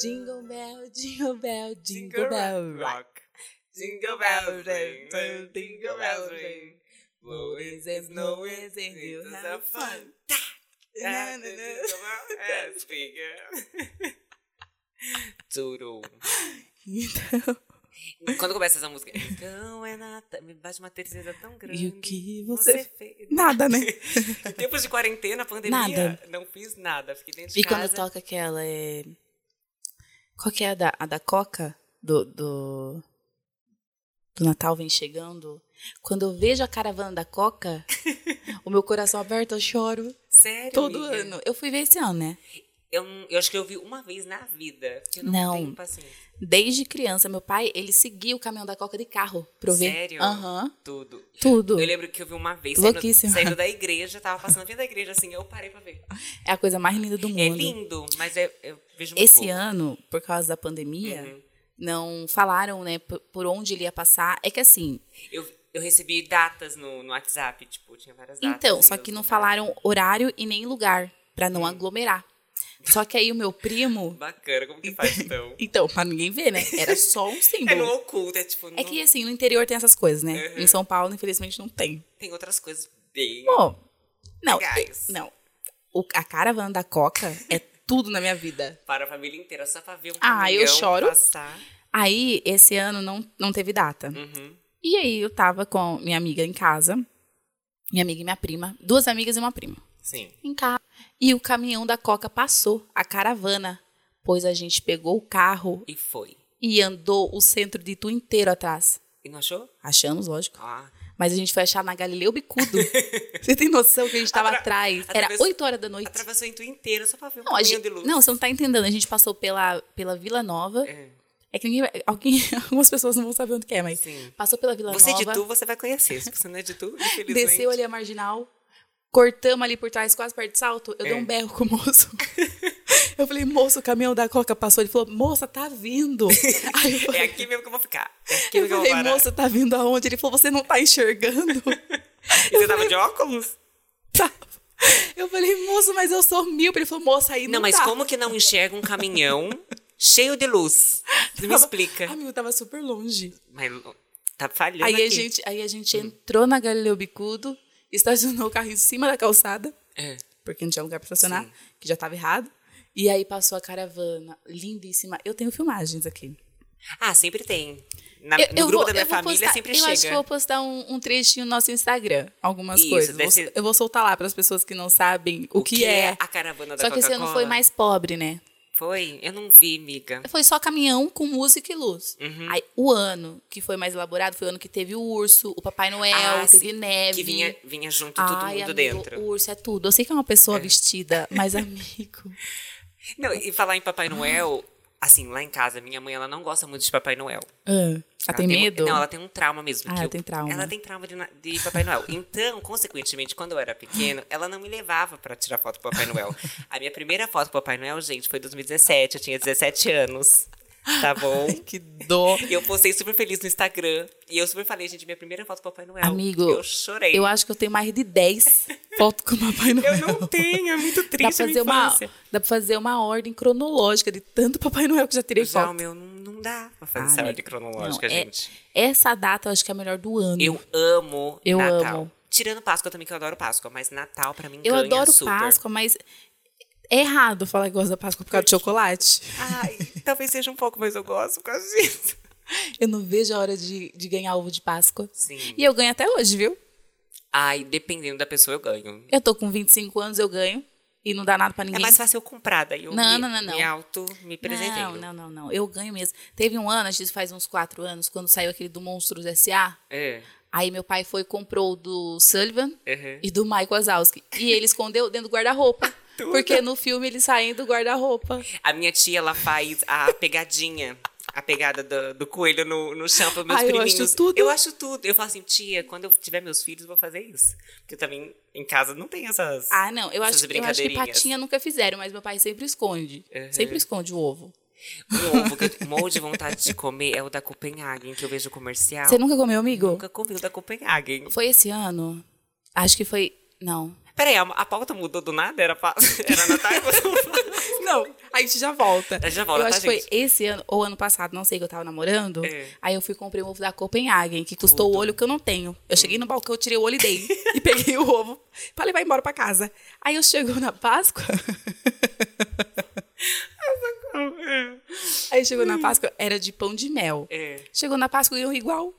Jingle bell, jingle bell, jingle bell rock. Jingle bells ring, jingle bells ring. Blowing and snowing and hills have fun. Jingle bell has begun. Tudo. Então, Quando começa essa música, então é Natal, me bate uma tristeza tão grande. e o que você... fez? Nada, né? Em tempos de quarentena, pandemia, Nada. não fiz nada. Fiquei dentro de E quando casa. toca aquela é... Qual que é a da, a da Coca? Do, do, do Natal vem chegando. Quando eu vejo a caravana da Coca, o meu coração aberto, eu choro Sério, todo amiga? ano. Eu fui ver esse ano, né? Eu, eu acho que eu vi uma vez na vida. Que eu não, Não. tenho paciência. Desde criança, meu pai, ele seguia o caminhão da Coca de carro pra eu ver. Sério? Aham. Tudo. Tudo. Eu lembro que eu vi uma vez saindo, saindo da igreja, tava passando frente da igreja assim, eu parei pra ver. É a coisa mais linda do mundo. É lindo, mas é- eu muito Esse pouco. ano, por causa da pandemia, Uhum. não falaram, né, por, onde ele ia passar. É que assim, Eu, eu recebi datas no, no WhatsApp, tipo, tinha várias datas. então, só que não falaram horário e nem lugar, pra Uhum. não aglomerar. Só que aí o meu primo. Bacana, como que faz então? Então, pra ninguém ver, né? Era só um é no símbolo. oculto, é tipo, É não- que assim, no interior tem essas coisas, né? Uhum. Em São Paulo, infelizmente, não tem. tem outras coisas bem Bom, não. legais. Não. O- a caravana da Coca é tudo na minha vida. Para a família inteira, só pra ver um Ah, eu choro. passar. Aí, esse ano não, não teve data. Uhum. E aí, eu tava com minha amiga em casa, minha amiga e minha prima, duas amigas e uma prima, Sim. em casa. E o caminhão da Coca passou, a caravana, pois a gente pegou o carro E foi. e andou o centro de Itu inteiro atrás. E não achou? Achamos, lógico. Ah. Mas a gente foi achar na Galileu Bicudo. Você tem noção que a gente tava Atra- atrás? Era atravessou- 8 horas da noite. Atravessou o inteiro só pra ver um Não, gente, de luz. não, você não tá entendendo. A gente passou pela, pela Vila Nova. É. É que ninguém, alguém, algumas pessoas não vão saber onde que é, mas Sim. passou pela Vila Você é Nova. de tu, você vai conhecer. Se você não é de tu, infelizmente. Desceu ali a marginal, cortamos ali por trás, quase perto de salto. Eu dei É. um berro com o moço. eu falei, moço, o caminhão da Coca passou. Ele falou, moça, tá vindo. É falei, aqui mesmo que eu vou ficar. É aqui eu falei moça, tá vindo aonde? Ele falou, você não tá enxergando? E você tava de óculos? Tá. Eu falei, moço, mas eu sou míope. Ele falou, moça, aí não, Não, mas dá. como que não enxerga um caminhão cheio de luz? Você me Tava- explica. Amigo, tava super longe. Mas tá falhando Aí aqui. a, gente, aí a gente entrou na Galileu Bicudo, estacionou o carro em cima da calçada, É. porque não tinha lugar pra estacionar, Sim. que já tava errado. E aí passou a caravana, lindíssima. Eu tenho filmagens aqui. Ah, sempre tem. Na- Eu- no eu grupo vou- da minha eu família postar- sempre eu chega. acho que eu vou postar um, um trechinho no nosso Instagram, algumas Isso, coisas. Vou- Eu vou soltar lá para as pessoas que não sabem o, que, é. a caravana da Só que esse ano foi mais pobre, né? Foi? Eu não vi, amiga. Foi só caminhão com música e luz. Uhum. Aí o ano que foi mais elaborado foi o ano que teve o urso, o Papai Noel, Ah, teve sim. neve. Que vinha, vinha junto todo Ai, mundo amigo, dentro. O urso é tudo. Eu sei que é uma pessoa vestida, mas amigo. Não, e falar em Papai Noel, assim, lá em casa, minha mãe, ela não gosta muito de Papai Noel. Ah, ela tem um- medo? não, ela tem um trauma mesmo. Ah, que ela eu- tem trauma. Ela tem trauma de, de Papai Noel. Então, consequentemente, quando eu era pequeno, ela não me levava pra tirar foto com Papai Noel. A minha primeira foto com Papai Noel, gente, foi em 2017. Eu tinha 17 anos. Tá bom? Que dó. E eu postei super feliz no Instagram. E eu super falei, gente, minha primeira foto com Papai Noel. Amigo, Eu chorei. Eu acho que eu tenho mais de 10 fotos com o Papai Noel. Eu não tenho, é muito Dá pra, triste a minha fazer uma, dá pra fazer uma ordem cronológica de tanto Papai Noel que eu já tirei Já o foto. meu não, não dá pra fazer Ah, essa né? ordem cronológica, Não, é- gente. Essa data eu acho que é a melhor do ano. Eu amo Eu Natal. amo. Tirando Páscoa também, que eu adoro Páscoa. Mas Natal, pra mim, Eu ganha adoro super. Páscoa, mas é errado falar que gosto da Páscoa por causa de chocolate. Ai, talvez seja um pouco, mas eu gosto por causa disso. Eu não vejo a hora de, de ganhar ovo de Páscoa. Sim. E eu ganho até hoje, viu? Ai, dependendo da pessoa, eu ganho. Eu tô com 25 anos, eu ganho. E não dá nada pra É ninguém. mais fácil eu comprar, daí eu Não, me, não, não, não. me auto, me presentei. Não, não, não, não. Eu ganho mesmo. Teve um ano, acho que faz uns quatro anos, quando saiu aquele do Monstros S.A., É. aí meu pai foi e comprou o do Sullivan Uhum. e do Mike Wazowski. E ele escondeu dentro do guarda-roupa. porque no filme eles saem do guarda-roupa. A minha tia, ela faz a pegadinha. A pegada do, do coelho no, no chão para meus Ai, eu acho priminhos. tudo. Eu acho tudo. Eu falo assim, tia, quando eu tiver meus filhos, eu vou fazer isso. Porque eu também, em casa, não tem essas. Ah, não. Eu acho, eu acho que patinha nunca fizeram, mas meu pai sempre esconde. Uhum. Sempre esconde o ovo. Um ovo que eu morro de vontade de comer é o da Copenhagen, que eu vejo comercial. Você nunca comeu, amigo? Nunca comi o da Copenhagen. Foi esse ano. Acho que foi Não. Peraí, a, a pauta mudou do nada? Era, pa... Era você Não, a gente já volta. A gente já volta, eu tá, acho que foi esse ano, ou ano passado, não sei, que eu tava namorando. É. Aí eu fui e comprei um ovo da Copenhagen, que custou Tudo. o olho que eu não tenho. Eu cheguei no balcão, eu tirei o olho e dei. e peguei o ovo pra levar embora pra casa. Aí eu chegou na Páscoa. Aí chegou na Páscoa, era de pão de mel. É. Chegou na Páscoa e eu igual. O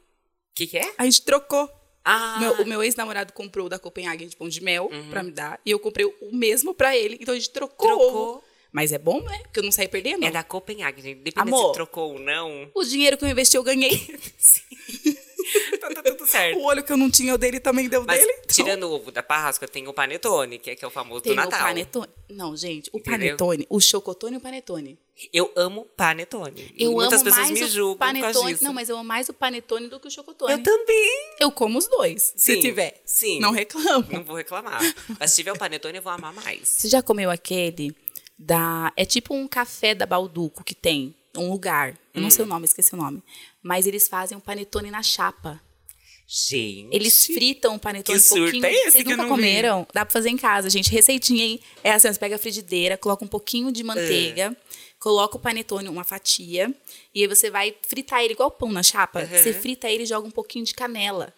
que que é? A gente trocou. Ah, Meu- o meu ex-namorado comprou o da Copenhagen de pão de mel Uhum. pra me dar. E eu comprei o mesmo pra ele. Então a gente trocou. Trocou. Mas é bom, né? Porque eu não saí perdendo. é da Copenhague, gente. Dependendo Amor. se trocou ou não. O dinheiro que eu investi, eu ganhei. tá, tá tudo certo. o olho que eu não tinha, o dele também deu Mas dele. Então, tirando o ovo da Páscoa, tem o panetone, que é, que é o famoso tem do Natal. o panetone. Não, gente, o Entendeu? panetone, o chocotone e o panetone. Eu amo panetone. Eu Muitas amo pessoas mais me o julgam causa panetone. Não, mas eu amo mais o panetone do que o chocotone. Eu também. Eu como os dois, se Sim, tiver. sim. Não reclamo. Não vou reclamar. Mas se tiver o panetone, eu vou amar mais. Você já comeu aquele da. É tipo um café da Balduco que tem um lugar. Eu não Hum. sei o nome, esqueci o nome. Mas eles fazem um panetone na chapa. Gente. Eles fritam o panetone Que um surto pouquinho. é esse Vocês nunca não vi? comeram? Dá pra fazer em casa, gente. Receitinha, hein? É assim, você pega a frigideira, coloca um pouquinho de manteiga, É. coloca o panetone, uma fatia, e aí você vai fritar ele igual pão na chapa. Uhum. Você frita ele e joga um pouquinho de canela.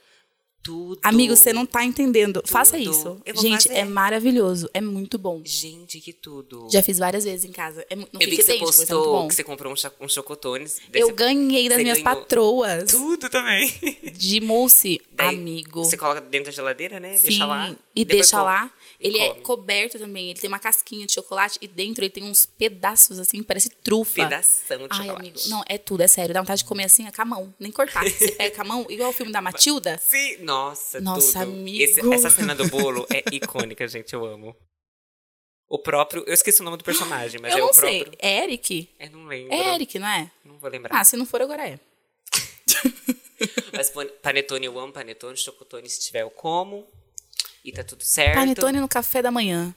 Tudo. Amigo, você não tá entendendo. Faça isso. Gente, fazer. é maravilhoso. É muito bom. Gente, que tudo. Já fiz várias vezes em casa. É, não eu vi que você idêntico, mas é muito postou bom. que você comprou um, um chocotones. Eu ganhei das minhas ganhou patroas Tudo também. de mousse, Daí, amigo. Você coloca dentro da geladeira, né? Sim, deixa lá. e deixa lá. Ele é come. coberto também. Ele tem uma casquinha de chocolate e dentro ele tem uns pedaços assim, parece trufa. Pedação de Ai, chocolate. amigo. Não, é tudo, é sério. Dá vontade de comer assim, com a mão. Nem cortar. Você pega com a mão, igual o filme da Matilda. Sim, nossa, Nossa, tudo. amigo. Esse- essa cena do bolo é icônica, gente, eu amo. O próprio, eu esqueci o nome do personagem, mas Eu é não o sei. próprio. É Eric? É, não lembro. É Eric, não é? Não vou lembrar. Ah, se não for, agora é. Mas pan- panetone eu amo panetone, chocotone se tiver eu como. E tá tudo certo. Panetone no café da manhã.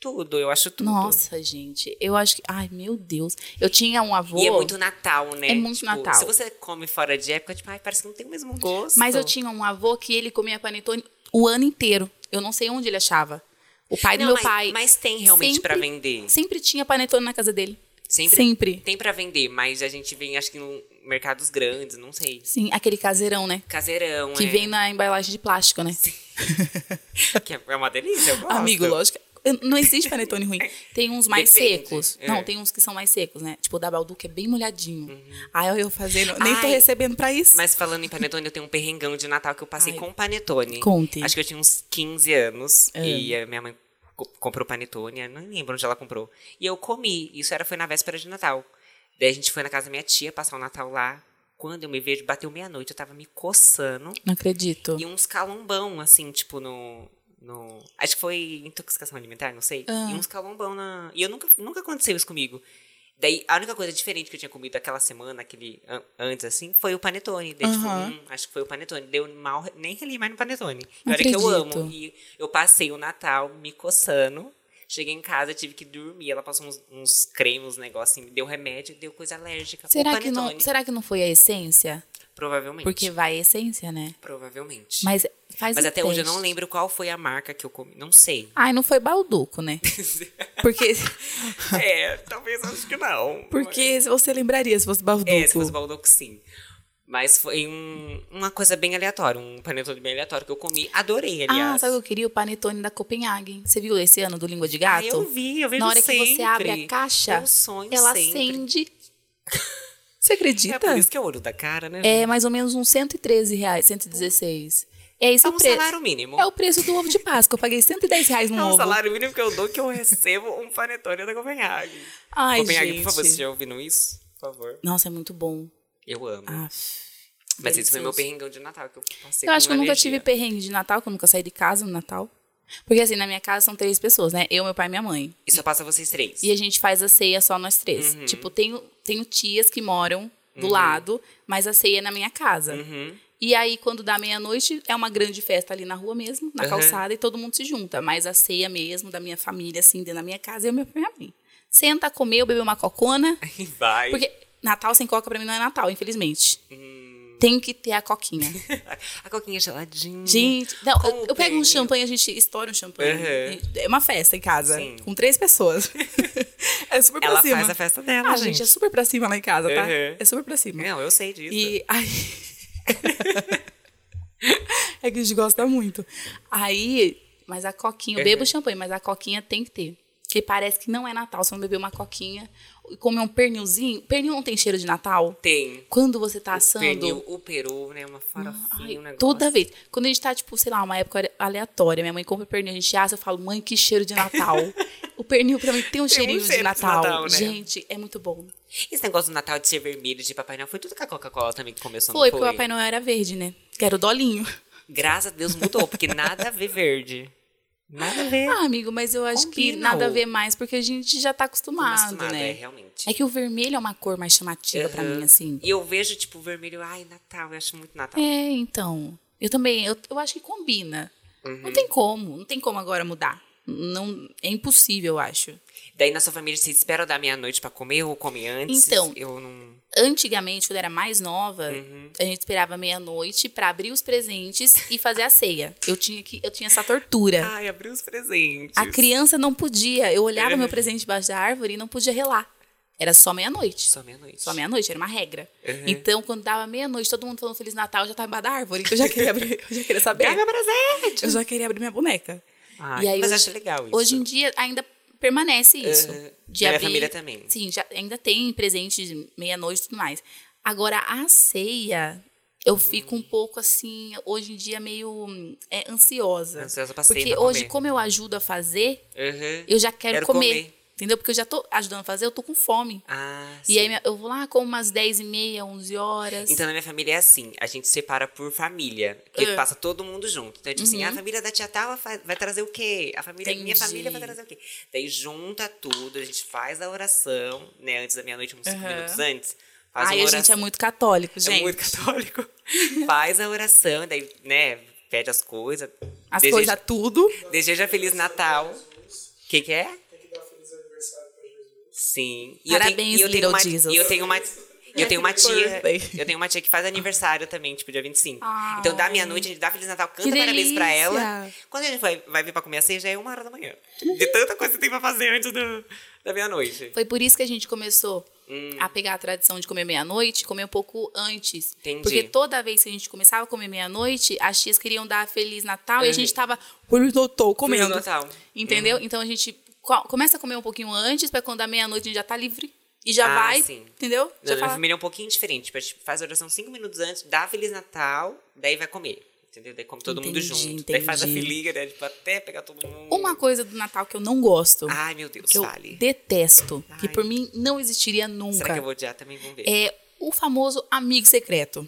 Tudo, eu acho tudo. Nossa, gente. Eu acho que. Ai, meu Deus. Eu tinha um avô. E é muito Natal, né? É muito Tipo, Natal. Se você come fora de época, tipo, ai, parece que não tem o mesmo gosto. Mas eu tinha um avô que ele comia panetone o ano inteiro. Eu não sei onde ele achava. O pai do Não, meu mas, pai. Mas tem realmente pra vender. Sempre tinha panetone na casa dele. Sempre, Sempre. Tem pra vender, mas a gente vem, acho que em mercados grandes, não sei. Sim, aquele caseirão, né? Caseirão, Que é. vem na embalagem de plástico, né? Que é uma delícia. Amigo, lógico. Não existe panetone ruim. Tem uns mais Depende, secos. é. Não, tem uns que são mais secos, né? Tipo o da Baldu, que é bem molhadinho. Aí eu fazendo. Nem tô Ai, recebendo pra isso. Mas falando em panetone, eu tenho um perrengão de Natal que eu passei Ai. com panetone. Conte. Acho que eu tinha uns 15 anos. É. E a minha mãe comprou panetone. Não lembro onde ela comprou. E eu comi. Isso era, foi na véspera de Natal. Daí a gente foi na casa da minha tia passar o Natal lá. Quando eu me vejo, bateu meia-noite, eu tava me coçando. Não acredito. E uns calombão, assim, tipo, no. no acho que foi intoxicação alimentar, não sei. Ah. E uns calombão na. E eu nunca, nunca aconteceu isso comigo. Daí, a única coisa diferente que eu tinha comido aquela semana, aquele an- antes, assim, foi o panetone. Daí, tipo, Aham. hum, acho que foi o panetone. Deu mal, nem reli mais no panetone. Não olha que eu amo. E eu passei o Natal me coçando. Cheguei em casa, tive que dormir. Ela passou uns, uns cremes, uns negócios, assim, me deu remédio, deu coisa alérgica. Será que, não, será que não foi a essência? Provavelmente. Porque vai a essência, né? Provavelmente. Mas faz Mas até hoje eu teste. não lembro qual foi a marca que eu comi. Não sei. Ai, não foi balduco, né? Porque, é, talvez acho que não. porque você lembraria se fosse balduco. É, se fosse Baldoco, sim. Mas foi um- uma coisa bem aleatória, um panetone bem aleatório que eu comi. Adorei, aliás. Ah, sabe o que eu queria? O panetone da Copenhagen. Você viu esse ano do Língua de Ah, Gato? eu vi, eu vejo Na hora sempre. que você abre a caixa, ela sempre. acende. Você É acredita? por isso que é o olho da cara, né? É mais ou menos uns 113 reais, 116. É esse É o um preço. salário mínimo. É o preço do ovo de Páscoa. Eu paguei 110 reais no É um ovo. salário mínimo que eu dou que eu recebo um panetone da Copenhague. Ai, Copenhague, gente. por favor, você já ouvindo isso? Por favor. Nossa, é muito bom. Eu amo. Mas esse foi meu perrengão de Natal que eu passei Eu acho que eu nunca alergia. tive perrengue de Natal, que eu nunca saí de casa no Natal. Porque assim, na minha casa são três pessoas, né? Eu, meu pai e minha mãe. E só passa vocês três. E a gente faz a ceia só nós três. Uhum. Tipo, tenho, tenho tias que moram do lado, mas a ceia é na minha casa. Uhum. E aí, quando dá meia-noite, é uma grande festa ali na rua mesmo, na Uhum. calçada, e todo mundo se junta. Mas a ceia mesmo, da minha família, assim, dentro da minha casa, eu meu pai minha mãe. Senta, comer, eu beber uma cocona. Vai. Porque Natal sem coca pra mim não é Natal, infelizmente. Hum, tem que ter a coquinha. A coquinha geladinha. Gente, não, eu, eu pego um champanhe, a gente estoura um champanhe. Uhum. É uma festa em casa, Sim. com três pessoas. é super pra Ela cima. faz a festa dela, Ah, gente. gente, é super pra cima lá em casa, tá? Uhum. É super pra cima. Não, eu sei disso. E aí. é que a gente gosta muito. Aí, mas a coquinha, eu bebo Uhum. champanhe, mas a coquinha tem que ter. Porque parece que não é Natal se não beber uma coquinha e comer um pernilzinho. Pernil não tem cheiro de Natal? Tem. Quando você tá assando. Pernil, o peru, né? Uma farofinha, Ai, um negócio. toda vez. Quando a gente tá, tipo, sei lá, uma época aleatória, minha mãe compra pernil, a gente assa, eu falo, mãe, que cheiro de Natal. o pernil pra mim tem um Tem um cheirinho cheiro de de Natal. Natal, né? Gente, é muito bom. Esse negócio do Natal de ser vermelho, de Papai Noel, foi tudo com a Coca-Cola também que começou, Foi, não porque o Papai Noel era verde, né? Que era o dolinho. Graças a Deus mudou, porque nada a ver verde. Nada a ver. Ah, amigo, mas eu acho que Combina, nada a ô. ver mais, porque a gente já tá acostumado, Acostumado, né? é, realmente. É que o vermelho é uma cor mais chamativa pra Aham. mim, assim. E eu vejo, tipo, vermelho, ai, Natal, eu acho muito Natal. É, então. Eu também, eu, eu acho que combina. Uhum. Não tem como, não tem como agora mudar. Não, é impossível, eu acho. Daí na sua família, vocês esperam da meia-noite pra comer ou come antes? Então, Eu não. Antigamente, quando eu era mais nova, Uhum. a gente esperava meia-noite pra abrir os presentes e fazer a ceia. Eu tinha que eu tinha essa tortura. Ai, abri os presentes. A criança não podia. Eu olhava É. meu presente debaixo da árvore e não podia relar. Era só meia-noite. Só meia-noite. Só meia-noite, era uma regra. Uhum. Então, quando dava meia-noite, todo mundo falando Feliz Natal, eu já tava embaixo da árvore. Eu já queria abrir, eu já queria saber. Pega presente! Eu já queria abrir minha boneca. Ai, e aí, mas hoje, acho legal isso. Hoje em dia ainda permanece isso. Uhum. De Na minha abrir- família também. Sim, já, ainda tem presente de meia-noite e tudo mais. Agora, a ceia, eu fico um pouco assim, hoje em dia, meio é, ansiosa. Ansiosa pra ceia, Porque hoje, comer. como eu ajudo a fazer, Uhum. eu já quero, Quero comer, comer. Entendeu? Porque eu já tô ajudando a fazer, eu tô com fome. Ah, E sim. aí eu vou lá, como umas 10 e meia, 11 horas. Então, na minha família é assim, a gente separa por família, porque É. passa todo mundo junto. Então, tipo assim, a família da tia tal vai trazer o quê? A família, minha família vai trazer o quê? Daí junta tudo, a gente faz a oração, né, antes da meia-noite, uns cinco Aham. minutos antes. Faz Ai, a gente é muito católico, É gente. muito católico. faz a oração, daí, né, pede as coisas. As deseja, coisas tudo. Deseja Feliz Natal. O que que é? Tem que dar feliz aniversário pra Jesus. Sim. E Parabéns, eu tenho, e eu tenho uma. E eu tenho uma, e eu tenho uma tia. Eu tenho uma tia que faz aniversário também, tipo, dia 25. Ai. Então, da meia-noite, a gente dá Feliz Natal, canta parabéns pra ela. Quando a gente vai, vai vir pra comer a ceia, já é uma hora da manhã. De tanta coisa que tem pra fazer antes do, da meia-noite. Foi por isso que a gente começou Hum. a pegar a tradição de comer meia-noite, comer um pouco antes. Entendi. Porque toda vez que a gente começava a comer meia-noite, as tias queriam dar Feliz Natal e a Uhum. gente tava Feliz Natal comendo. Feliz Natal. Entendeu? Então a gente começa a comer um pouquinho antes, pra quando dá meia-noite a gente já tá livre. E já Ah, vai, sim. entendeu? Na Já minha fala, família é um pouquinho diferente. Tipo, a gente faz a oração cinco minutos antes, dá Feliz Natal, daí vai comer. Entendeu? Daí come todo mundo Entendi, junto. Daí faz a entendi. filiga, né? Tipo, até pegar todo mundo. Uma coisa do Natal que eu não gosto, Ai, meu Deus, que eu fale. detesto, que Ai. por mim não existiria Será nunca, que eu vou odiar também? Vamos ver. é o famoso amigo secreto.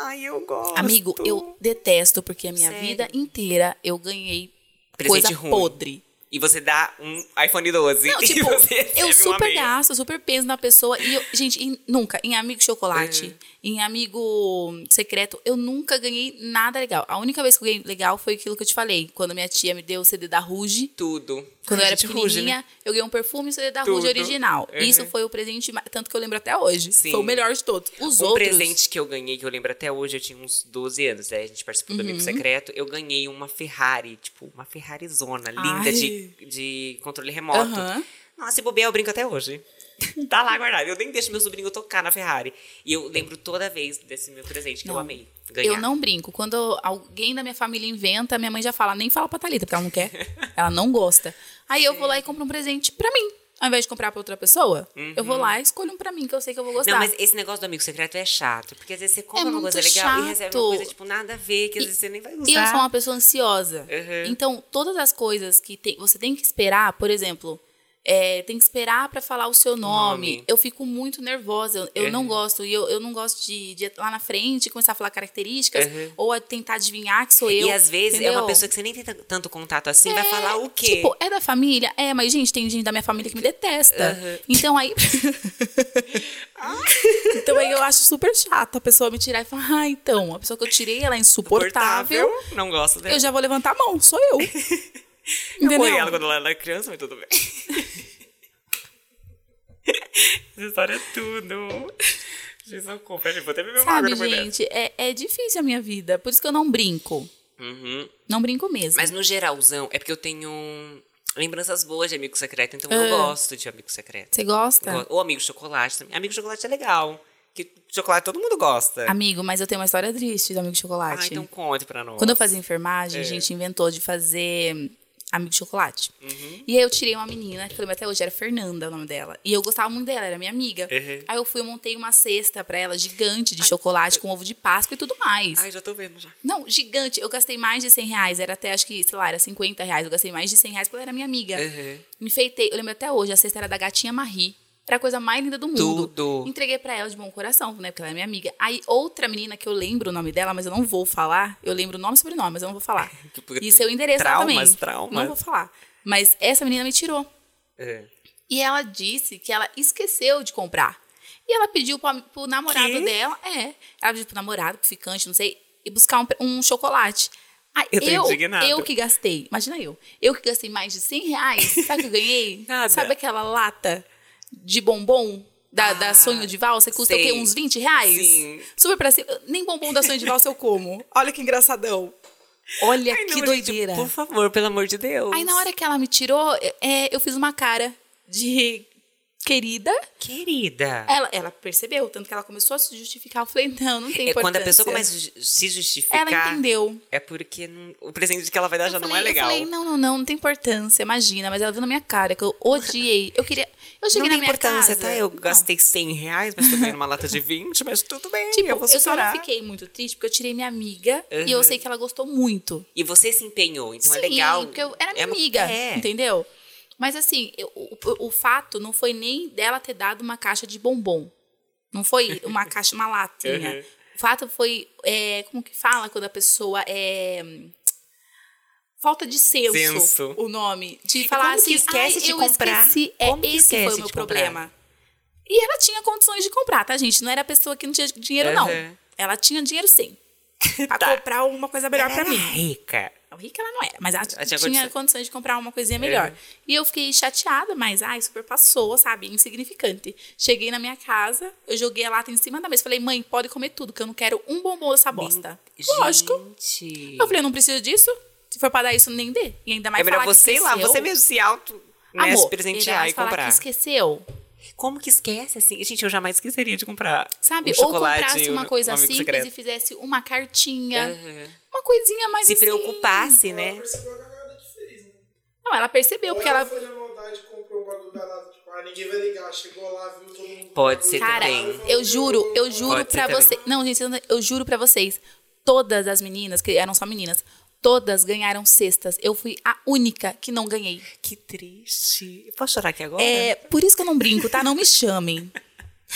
Ai, eu gosto. Amigo, eu detesto porque a minha Sério? vida inteira eu ganhei Presente coisa ruim. podre. E você dá um iPhone 12. Não, e tipo, eu super gasto, eu super penso na pessoa. E eu, gente, em- nunca, em amigo chocolate, Uhum. em amigo secreto, eu nunca ganhei nada legal. A única vez que eu ganhei legal foi aquilo que eu te falei, quando minha tia me deu o CD da Ruge. Tudo. Quando eu era gente, pequenininha, ruge, né? eu ganhei um perfume e o CD da Tudo. Ruge original. Uhum. Isso foi o presente, tanto que eu lembro até hoje. Sim. Foi o melhor de todos. Os Um outros. presente que eu ganhei, que eu lembro até hoje, eu tinha uns 12 anos, aí a gente participou do Amigo Uhum. Secreto, eu ganhei uma Ferrari, tipo, uma Ferrari zona, linda, Ai. de, de controle remoto. Aham. Nossa, se bobear, eu brinco até hoje. tá lá guardado. Eu nem deixo meu sobrinho tocar na Ferrari. E eu lembro toda vez desse meu presente, que eu Não, amei ganhar. Eu não brinco. Quando alguém da minha família inventa, minha mãe já fala, nem fala pra Thalita, porque ela não quer. ela não gosta. Aí eu vou lá e compro um presente pra mim. Ao invés de comprar pra outra pessoa, eu vou lá e escolho um pra mim, que eu sei que eu vou gostar. Uhum. Não, mas esse negócio do amigo secreto é chato. Porque às vezes você compra uma muito coisa legal e recebe uma chato. coisa, tipo, nada a ver, que às vezes você nem vai usar. E eu sou uma pessoa ansiosa. Uhum. Então, todas as coisas que tem- você tem que esperar, por exemplo, é, tem que esperar pra falar o seu nome. Nome. Eu fico muito nervosa. Eu, eu não Uhum. gosto. E eu, eu não gosto de, de ir lá na frente e começar a falar características Uhum. ou a tentar adivinhar que sou eu. E às vezes é uma entendeu? pessoa que você nem tem tanto contato assim, vai falar o quê? Tipo, é da família? É, mas, gente, tem gente da minha família que me detesta. Uhum. Então aí. então aí eu acho super chato a pessoa me tirar e falar, ah, então, a pessoa que eu tirei, ela é insuportável. Não gosto dela. Eu já vou levantar a mão, sou eu. Eu Entendeu? apoiei ela quando ela era criança, mas tudo bem. Essa história é tudo. Socorro. Peraí, vou até beber uma água Sabe, gente, é, é difícil a minha vida. Por isso que eu não brinco. Uhum. Não brinco mesmo. Mas no geralzão, é porque eu tenho lembranças boas de amigo secreto, então Ah. eu gosto de amigo secreto. Você gosta? Go- Ou amigo chocolate também. Amigo chocolate é legal. Que chocolate todo mundo gosta. Amigo, mas eu tenho uma história triste do amigo chocolate. Ah, então conte pra nós. Quando eu fazia enfermagem, É. a gente inventou de fazer amigo chocolate. Uhum. E aí eu tirei uma menina, que eu lembro até hoje, era Fernanda o nome dela. E eu gostava muito dela, era minha amiga. Uhum. Aí eu fui, eu montei uma cesta pra ela, gigante de chocolate, com ovo de Páscoa e tudo mais. Ai, já tô vendo já. Não, gigante. Eu gastei mais de 100 reais. Era até, acho que, sei lá, era 50 reais. Eu gastei mais de 100 reais porque ela era minha amiga. Uhum. Enfeitei. Eu lembro até hoje, a cesta era da gatinha Marie. Era a coisa mais linda do mundo. Tudo. Entreguei pra ela de bom coração, né? Porque ela é minha amiga. Aí, outra menina que eu lembro o nome dela, mas eu não vou falar. Eu lembro o nome e sobrenome, mas eu não vou falar. E seu endereço lá traumas, também. traumas. Não vou falar. Mas essa menina me tirou. É. E ela disse que ela esqueceu de comprar. E ela pediu pra, pro namorado Quê? dela, é, ela pediu pro namorado, pro ficante, não sei, e buscar um, um chocolate. Aí, Eu eu, eu que gastei, imagina eu, eu que gastei mais de 100 reais, sabe o que eu ganhei? Nada. Sabe aquela lata de bombom da, da Ah, Sonho de Valsa, que custa o quê? sei. Uns 20 reais? Sim. Super pra cima. Nem bombom da Sonho de Valsa eu como. Olha que engraçadão. Olha Ai, não, que gente, doideira. por favor, pelo amor de Deus. Aí na hora que ela me tirou, é, eu fiz uma cara de querida. Querida. Ela, ela percebeu, tanto que ela começou a se justificar. Eu falei, não, não tem É importância. quando a pessoa começa a se justificar. Ela entendeu. É porque não- o presente que ela vai dar já eu não falei, é legal. Eu falei, não, não, não, não tem importância, imagina. Mas ela viu na minha cara que eu odiei. Eu queria. Eu cheguei não na tem minha importância, casa. tá? Eu Não. gastei 100 reais, mas tô ganhando uma lata de 20, mas tudo bem, Tipo, eu vou eu só não fiquei muito triste porque eu tirei minha amiga e eu Uhum. sei que ela gostou muito. E você se empenhou, então Sim, é legal. porque eu era minha É amiga, É. entendeu? Mas assim, eu- o, o- fato não foi nem dela ter dado uma caixa de bombom. Não foi uma caixa, uma latinha. Uhum. O fato foi, é, como que fala quando a pessoa é... Falta de senso, Senso. o nome. De falar como que assim, esquece "Ai, de eu comprar? esqueci. É, Como que esse esquece foi o meu de comprar? problema. E ela tinha condições de comprar, tá, gente? Não era a pessoa que não tinha dinheiro, não. Uhum. Ela tinha dinheiro, sim. Pra Tá. comprar alguma coisa melhor Ela pra era mim. rica. Rica ela não era, mas ela, tinha, tinha condições. de comprar uma coisinha melhor. É. E eu fiquei chateada, mas ai, super passou, sabe? Insignificante. Cheguei na minha casa, eu joguei a lata em cima da mesa. Falei, mãe, pode comer tudo, que eu não quero um bombom dessa bosta. Lógico. Gente. Eu falei, eu não preciso disso. Se for pra dar isso, nem dê. E ainda mais É melhor falar que você lá, esqueceu. você mesmo se auto né, Amor, se presentear e comprar. que esqueceu. Como que esquece assim? Gente, eu jamais esqueceria de comprar. Sabe? um Ou comprasse uma um- coisa um simples secreto. e fizesse uma cartinha. Uhum. Uma coisinha mais Se assim. preocupasse, Ela né? percebeu a cagada que fez, né? Não, ela percebeu, Ou porque ela ela. foi na maldade comprou um bagulho tipo, ah, ninguém vai ligar. Chegou lá, viu todo mundo. Pode ser Cara, também. eu juro, eu juro Pode ser pra também. vocês. Não, gente, eu juro pra vocês. Todas as meninas, que eram só meninas, todas ganharam cestas. Eu fui a única que não ganhei. Que triste. Eu Posso chorar aqui agora? É, por isso que eu não brinco, tá? Não me chamem.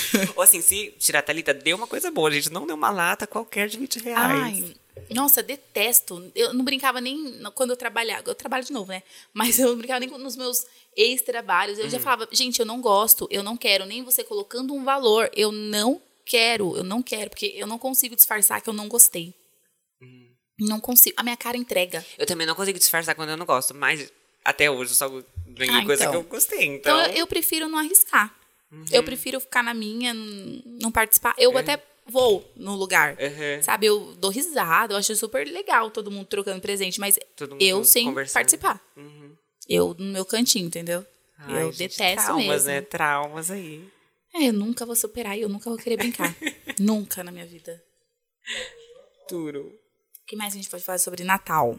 Ou assim, se tirar a Thalita, deu uma coisa boa, gente. Não deu uma lata qualquer de 20 reais. Ai, nossa, detesto. Eu não brincava nem quando eu trabalhava. Eu trabalho de novo, né? Mas eu não brincava nem nos meus ex-trabalhos. Eu já falava, gente, eu não gosto, eu não quero. Nem você colocando um valor. Eu não quero, eu não quero. Porque eu não consigo disfarçar que eu não gostei. Não consigo. A minha cara entrega. Eu também não consigo disfarçar quando eu não gosto, mas até hoje eu só ganhei Ah, coisa então. que eu gostei. Então, Então, eu, eu prefiro não arriscar. Eu prefiro ficar na minha, não participar. Eu até vou no lugar. Uhum. Sabe, eu dou risada, eu acho super legal todo mundo trocando presente, mas eu sem participar. Eu no meu cantinho, entendeu? Ai, eu gente, detesto traumas, mesmo. né? Traumas aí. É, eu nunca vou superar e eu nunca vou querer brincar. nunca na minha vida. Duro. O que mais a gente pode falar sobre Natal?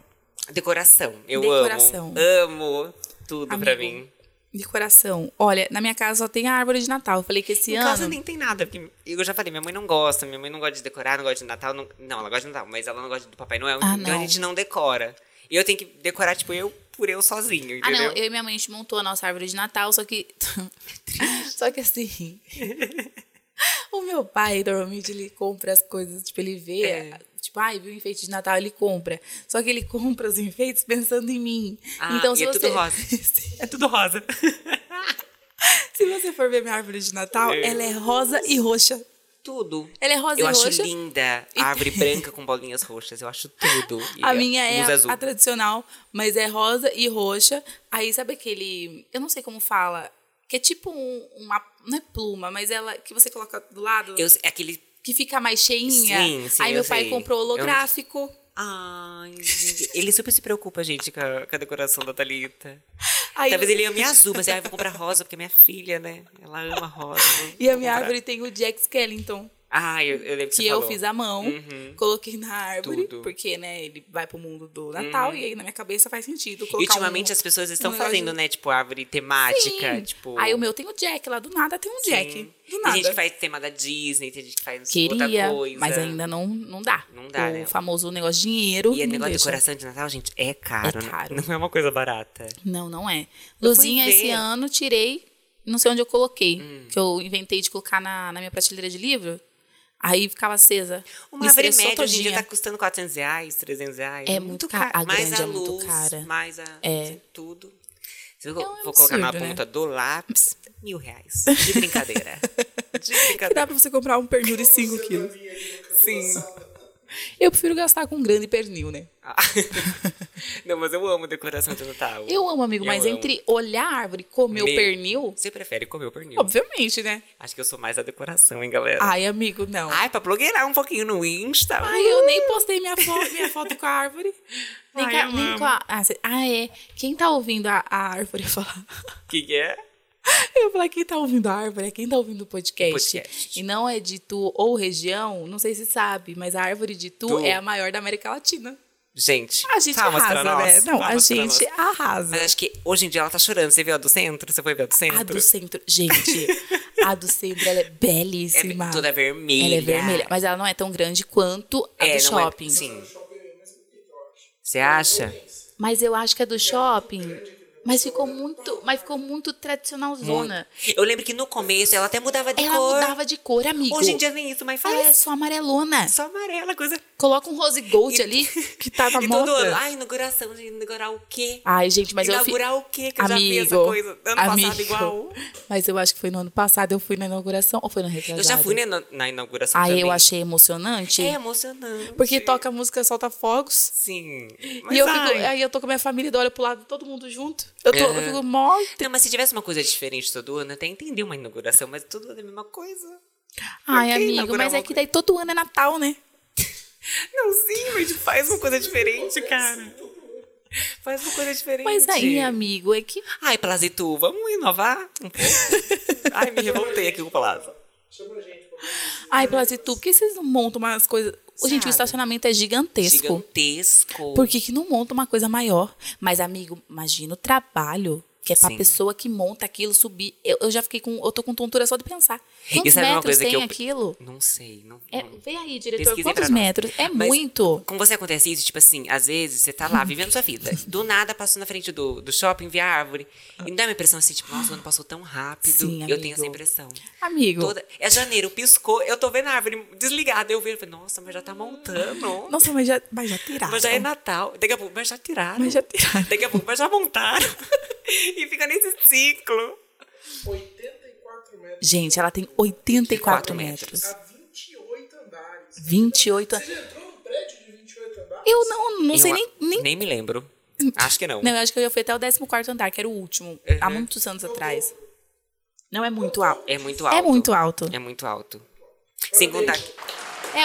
Decoração. Eu Decoração. amo. Amo tudo pra Amigo, mim. Decoração. Olha, na minha casa só tem a árvore de Natal. Eu falei que esse Em ano. casa nem tem nada, porque eu já falei, minha mãe não gosta, minha mãe não gosta de decorar, não gosta de Natal, não, não ela gosta de Natal, mas ela não gosta do Papai Noel, Ah, então não. a gente não decora. E eu tenho que decorar, tipo, eu por eu sozinho, Ah, entendeu? não, eu e minha mãe a gente montou a nossa árvore de Natal, só que. só que assim. o meu pai, normalmente, ele compra as coisas, tipo, ele vê. É. Tipo, ai, viu o enfeite de Natal, ele compra. Só que ele compra os enfeites pensando em mim. Ah, então, e se é você. tudo rosa. É tudo rosa. se você for ver minha árvore de Natal, É. ela é rosa e roxa. tudo. Ela é rosa Eu e acho roxa. linda a árvore branca com bolinhas roxas. Eu acho tudo. E A minha é a, a tradicional, mas é rosa e roxa. Aí, sabe aquele. Eu não sei como fala. Que é tipo um- uma. Não é pluma, mas ela. Que você coloca do lado. Eu, é aquele. Que fica mais cheinha. Sim, sim, Aí eu meu pai sei. comprou Eu não- holográfico. Ai, gente. Ele super se preocupa, gente, com a, com a decoração da Thalita. Aí Talvez eu- ele ame azul, mas aí eu vou comprar rosa, porque é minha filha, né? Ela ama rosa. E a minha comprar. árvore tem o Jack Skellington. Ah, eu, eu lembro que, Que eu falou. fiz a mão, Uhum. coloquei na árvore, Tudo. porque, né, ele vai pro mundo do Natal, e aí na minha cabeça faz sentido. E ultimamente um, as pessoas estão um fazendo, né? Tipo, árvore temática. Sim. Tipo, Aí o meu tem o Jack lá, do nada tem um Jack. sim. Do Tem nada. gente que faz tema da Disney, tem gente que faz Queria, outra coisa. mas ainda não, não dá. Não dá, o né? famoso negócio de dinheiro. E o não negócio de deixa. decoração de Natal, gente, é caro. É né? caro. Não é uma coisa barata. Não, não é. Eu Luzinha esse ano tirei, não sei onde eu coloquei. Hum. Que eu inventei de colocar na, na minha prateleira de livro. Aí ficava acesa. Uma Me árvore média hoje em dia tá custando 400 reais, 300 reais. É muito ca- a Mais grande a é muito luz, cara. mais a É. assim, tudo. Se eu É um vou colocar na né? ponta do lápis, mil reais. De brincadeira. De Que dá brincadeira. pra você comprar um pernil de 5 Você quilos. Sim. Eu prefiro gastar com um grande pernil, né? Ah. Não, mas eu amo decoração de Natal. Eu amo, amigo, Eu mas amo. entre olhar a árvore e comer Me- o pernil, Você prefere comer o pernil? obviamente, né? Acho que eu sou mais da decoração, hein, galera? Ai, amigo, não. Ai, pra blogueirar um pouquinho no Insta. Ai, eu nem postei minha foto, minha foto com a árvore. Nem, Ai, a- eu nem com a. Ah, ah, é. Quem tá ouvindo a, a árvore falar? O que, que é? Eu falar, quem tá ouvindo a árvore é quem tá ouvindo o podcast. Podcast. E não é de Itu ou região, não sei se sabe, mas a árvore de Itu Tu. é a maior da América Latina. Gente, A gente pra arrasa, né? Não, a palmas pra gente arrasa. Mas acho que hoje em dia ela tá chorando. Você viu a do centro? Você foi ver a do centro? A do centro, gente, a do centro ela é É belíssima. toda vermelha. Ela é vermelha, mas ela não é tão grande quanto a É, do é- shopping. sim. Você acha? Mas eu acho que a do shopping, mas ficou muito, mas ficou muito tradicional zona. Eu lembro que no começo ela até mudava de Ela cor. mudava de cor, amigo. Hoje em dia nem isso mais faz. ela é só amarelona. Só amarela, coisa. Coloca um rose gold E- ali que tá na e todo moda. Ai, inauguração de inaugurar o quê? Ai, gente, mas eu fi... inaugurar o quê? Que eu já vi essa Amigo, coisa ano amigo. passado igual. Mas eu acho que foi no ano passado, eu fui na inauguração ou foi na retrasada? Eu já fui né, na, na inauguração Aí também. eu achei emocionante. É emocionante. Porque toca a música Solta Fogos. Sim. Mas, e eu fico, ai. aí eu tô com a minha família, olho pro lado, todo mundo junto. Eu, tô, eu É. fico mó. Não, mas se tivesse uma coisa diferente todo ano, até entendi uma inauguração, mas tudo é a mesma coisa. Ai, amigo, mas é que daí todo ano é Natal, né? Não, sim, mas faz uma coisa diferente, cara. Faz uma coisa diferente. Mas aí, amigo, é que. Ai, Plazitu, vamos inovar um pouco? Ai, me revoltei aqui com o Plaza. Chama a gente pra Ai, Plazitu, por que vocês não montam umas coisas. Gente, o Sabe? estacionamento é gigantesco. Gigantesco. Por que, que não monta uma coisa maior? Mas, amigo, imagina o trabalho que é pra Sim. pessoa que monta aquilo subir. Eu, eu já fiquei com. Eu tô com tontura só de pensar. Quantos uma metros tem eu- aquilo? Não sei. Não, É, vê aí, diretor, Pesquisem quantos metros? É Mas muito. Com você acontece isso, tipo assim, às vezes você tá lá vivendo sua vida. Do nada passou na frente do, do shopping, via árvore. E não dá uma impressão assim, tipo, nossa, o ano passou tão rápido. Sim, eu tenho essa impressão. Amigo. Toda, é janeiro, piscou, eu tô vendo a árvore desligada. Eu vejo, nossa, mas já tá montando. Nossa, mas já, mas já tiraram. Mas já é Natal. Daqui a pouco, mas já tiraram. Mas já tiraram. Daqui a pouco, mas já montaram. e fica nesse ciclo. 84 metros. Gente, ela tem 84 Quatro metros. A 28 andares. 28 Você já entrou no prédio de 28 andares? Eu não, não sei Eu nem, nem. Nem me lembro. Acho que não. Não, eu acho que eu fui até o 14 andar, que era o último, há muitos anos atrás. Não é muito alto. É muito alto. É muito alto. É muito alto. Sem contar que. É,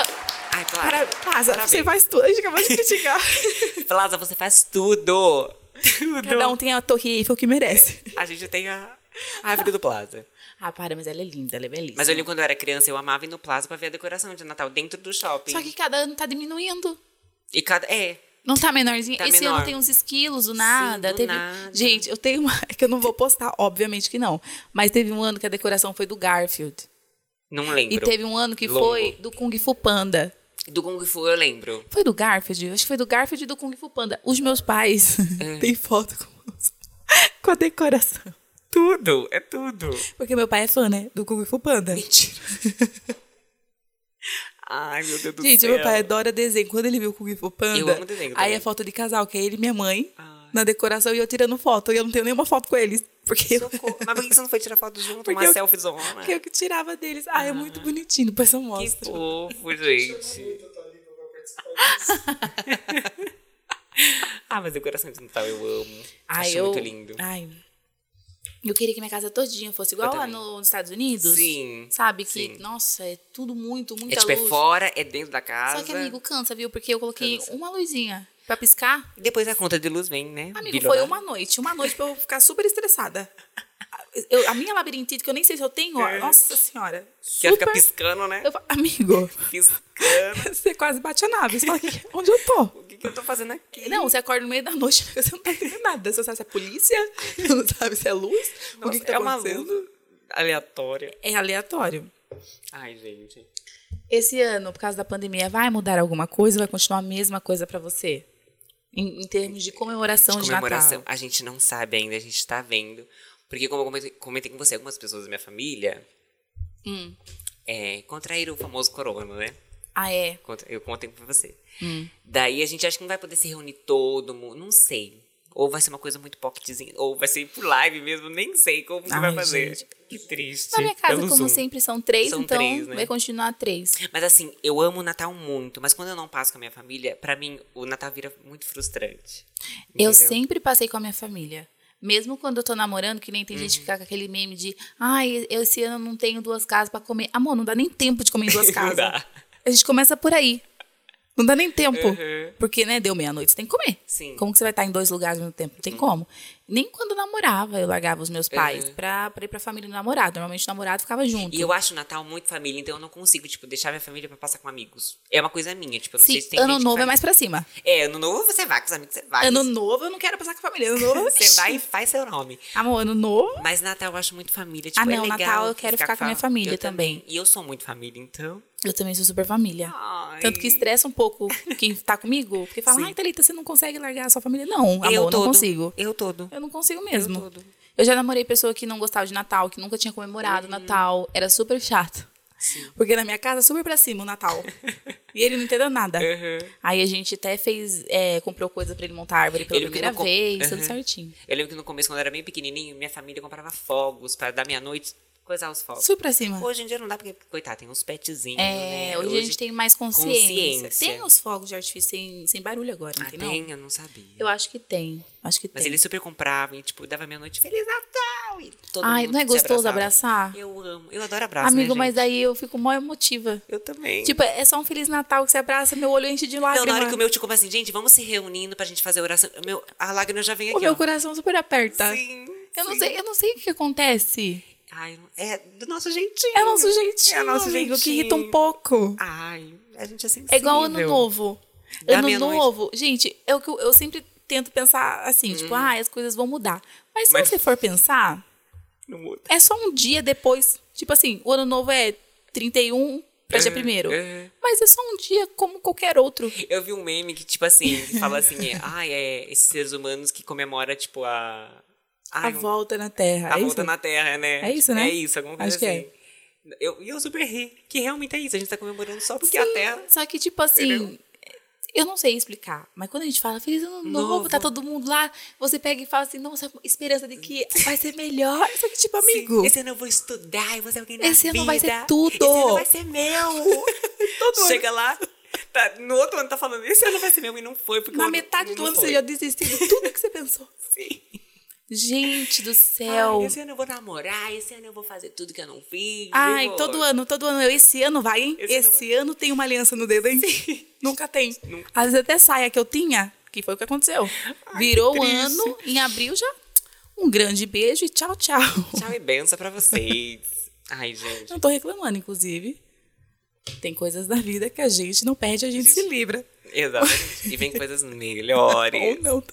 Ai, Plaza. para, Plaza, Parabéns. você faz tudo. A gente acabou de criticar. Plaza, você faz tudo. Tudo. Cada um tem a torre Eiffel que merece. A gente tem a a árvore do Plaza. Ah, para, mas ela é linda, ela é belíssima. Mas eu lembro quando eu era criança, eu amava ir no Plaza pra ver a decoração de Natal dentro do shopping. Só que cada ano tá diminuindo. E cada. É. Não tá menorzinho. Tá Esse menor. ano tem uns esquilos do nada. do teve... nada. Gente, eu tenho uma. É que eu não vou postar, obviamente que não. Mas teve um ano que a decoração foi do Garfield. Não lembro. E teve um ano que Longo. foi do Kung Fu Panda. Do Kung Fu eu lembro. Foi do Garfield? Acho que foi do Garfield e do Kung Fu Panda. Os meus pais É. têm foto com, os- com a decoração. Tudo, é tudo. Porque meu pai é fã, né? Do Kung Fu Panda. Mentira. Ai, meu Deus do Gente, céu. meu pai adora desenho. Quando ele viu o Kung Fu Panda, Eu amo desenho aí também. é foto de casal, que é ele e minha mãe, Ai. na decoração, e eu tirando foto. E eu não tenho nenhuma foto com eles. Porque Socorro. Mas por que você não foi tirar foto junto? Porque uma eu- selfie zona? porque eu que tirava deles. Ah, é muito bonitinho. Depois eu Que mostro. fofo, gente. Muito ali pra participar disso. Ah, mas decoração de Natal eu amo. Ai, Acho eu... muito lindo. Ai. Eu queria que minha casa todinha fosse igual lá no- nos Estados Unidos. Sim. Sabe? Que, sim. nossa, é tudo muito, muita É tipo, é luz. fora, é dentro da casa. Só que, amigo, cansa, viu? Porque eu coloquei Cansa. uma luzinha pra piscar. E Depois a conta de luz vem, né? Amigo, foi uma noite. Uma noite pra eu ficar super estressada. Eu- a minha labirintite, que eu nem sei se eu tenho, ó, É. nossa senhora. Quer ficar super- piscando, né? Eu amigo, Piscando. você quase bate a nave. Você fala, "Que- onde eu tô? O que, que eu tô fazendo aqui? Não, você acorda no meio da noite, você não tá entendendo nada. Você não sabe se é polícia, você não sabe se é luz, o que, que tá é uma acontecendo. luz aleatória. É aleatório. Ai, gente. Esse ano, por causa da pandemia, vai mudar alguma coisa vai continuar a mesma coisa pra você? Em, em termos de comemoração de, comemoração, Natal. a gente não sabe ainda, a gente tá vendo. Porque, como eu comentei, com você, algumas pessoas da minha família Hum. é, contraíram o famoso corona, né? Ah, é? Eu contei pra você. Hum. Daí a gente acha que não vai poder se reunir todo mundo, não sei. Ou vai ser uma coisa muito pocketzinha, ou vai ser por live mesmo, nem sei como que Ai, vai fazer. gente. Que triste. Na minha casa, Pelo como Zoom. sempre, são três, São então três, né? vai continuar três. Mas assim, eu amo o Natal muito, mas quando eu não passo com a minha família, pra mim o Natal vira muito frustrante. Eu Entendeu? sempre passei com a minha família. Mesmo quando eu tô namorando, que nem tem gente que Uhum. fica com aquele meme de ai, eu esse ano não tenho duas casas pra comer. Amor, não dá nem tempo de comer em duas Não casas. dá. A gente começa por aí. Não dá nem tempo. Uhum. Porque, né, deu meia-noite, você tem que comer. Sim. Como que você vai estar em dois lugares ao mesmo tempo? Não tem como. Nem quando eu namorava, eu largava os meus pais Uhum. pra, pra ir pra família do namorado. Normalmente o namorado ficava junto. E eu acho o Natal muito família, então eu não consigo, tipo, deixar minha família pra passar com amigos. É uma coisa minha, tipo, eu não Sim, sei se tem ano novo é mais pra cima. É, ano novo você vai com os amigos, você vai. Ano novo eu não quero passar com a família. Ano novo Você vai e faz seu nome. Amor, ano novo. Mas Natal eu acho muito família, tipo, Ah, é não, legal Natal eu quero ficar com a minha fa- família eu também. E eu sou muito família, então... Eu também sou super família. Ai. Tanto que estressa um pouco quem tá comigo. Porque fala, ai, Thalita, você não consegue largar a sua família? Não, amor, eu não todo, consigo. Eu todo. Eu não consigo mesmo. Eu. Eu já namorei pessoa que não gostava de Natal, que nunca tinha comemorado Natal. Era super chato. Porque na minha casa, super pra cima o Natal. e ele não entendeu nada. Uhum. Aí a gente até fez, é, comprou coisa pra ele montar árvore pela primeira com- vez, tudo Uhum. certinho. Eu lembro que no começo, quando eu era bem pequenininho, minha família comprava fogos pra dar meia-noite, coisar os fogos. Super pra cima. Hoje em dia não dá, porque, coitado, tem uns petzinhos, É, né? hoje, a gente tem mais consciência. consciência. Tem os fogos de artifício sem, sem barulho agora, não Ah, tem, não? tem? Eu não sabia. Eu acho que tem. Acho que Mas tem. eles super compravam e, tipo, dava meia-noite, Feliz Natal! E todo Ai, mundo não é gostoso abraçar? Eu amo. Eu adoro abraço, Amigo, né, mas daí eu fico mó emotiva. Eu também. Tipo, é só um Feliz Natal que você abraça, meu olho enche de não, lágrimas. na hora que o meu começa assim, gente, vamos se reunindo pra gente fazer oração. o Meu, a lágrima já vem O aqui, meu ó. coração super aperta. Sim, eu não sim. sei, eu não sei o que acontece. Ai, é do nosso jeitinho. É nosso jeitinho, É nosso amigo, que jeitinho. irrita um pouco. Ai, a gente é sensível. É igual ano novo. Da ano novo, gente, é o que eu, eu sempre tento pensar assim, tipo, ah, as coisas vão mudar. Mas se. Mas- você for pensar, Não muda. é só um dia depois. Tipo assim, o ano novo é 31 pra dia É, primeiro. é. Mas é só um dia como qualquer outro. Eu vi um meme que, tipo assim, que fala assim, é, ai, é esses seres humanos que comemora, tipo, a... A Ai, um- volta na Terra. a é volta isso? na Terra, né? É isso, né? É isso, alguma coisa Acho que é. assim. Eu, e eu super ri, que realmente é isso, a gente tá comemorando só porque a Sim, Terra... Só que, tipo assim, Entendeu? eu não sei explicar, mas quando a gente fala Feliz Ano Novo, Novo. tá todo mundo lá, você pega e fala assim, nossa, esperança de que vai ser melhor. Só que, tipo, amigo, Esse ano eu vou estudar e vou ser alguém na Esse ano vida. vai ser tudo. Esse ano vai ser meu. Chega lá, tá, no outro ano tá falando, esse ano vai ser meu e não foi. Porque na ano metade do ano você já desistiu de tudo que você pensou. Sim. Gente do céu. Ai, esse ano eu vou namorar, esse ano eu vou fazer tudo que eu não fiz. Ai, vou- todo ano, todo ano. Eu, esse ano vai, hein? Esse Esse, ano tem uma aliança no dedo, hein? Nunca tem. Nunca. Às vezes até saia que eu tinha, que foi o que aconteceu. Virou o ano, em abril já. Um grande beijo e tchau, tchau. Tchau e benção pra vocês. Ai, gente. Não tô reclamando, inclusive. Tem coisas da vida que a gente não perde, a gente se livra. Exatamente. E vem coisas melhores. Ou não.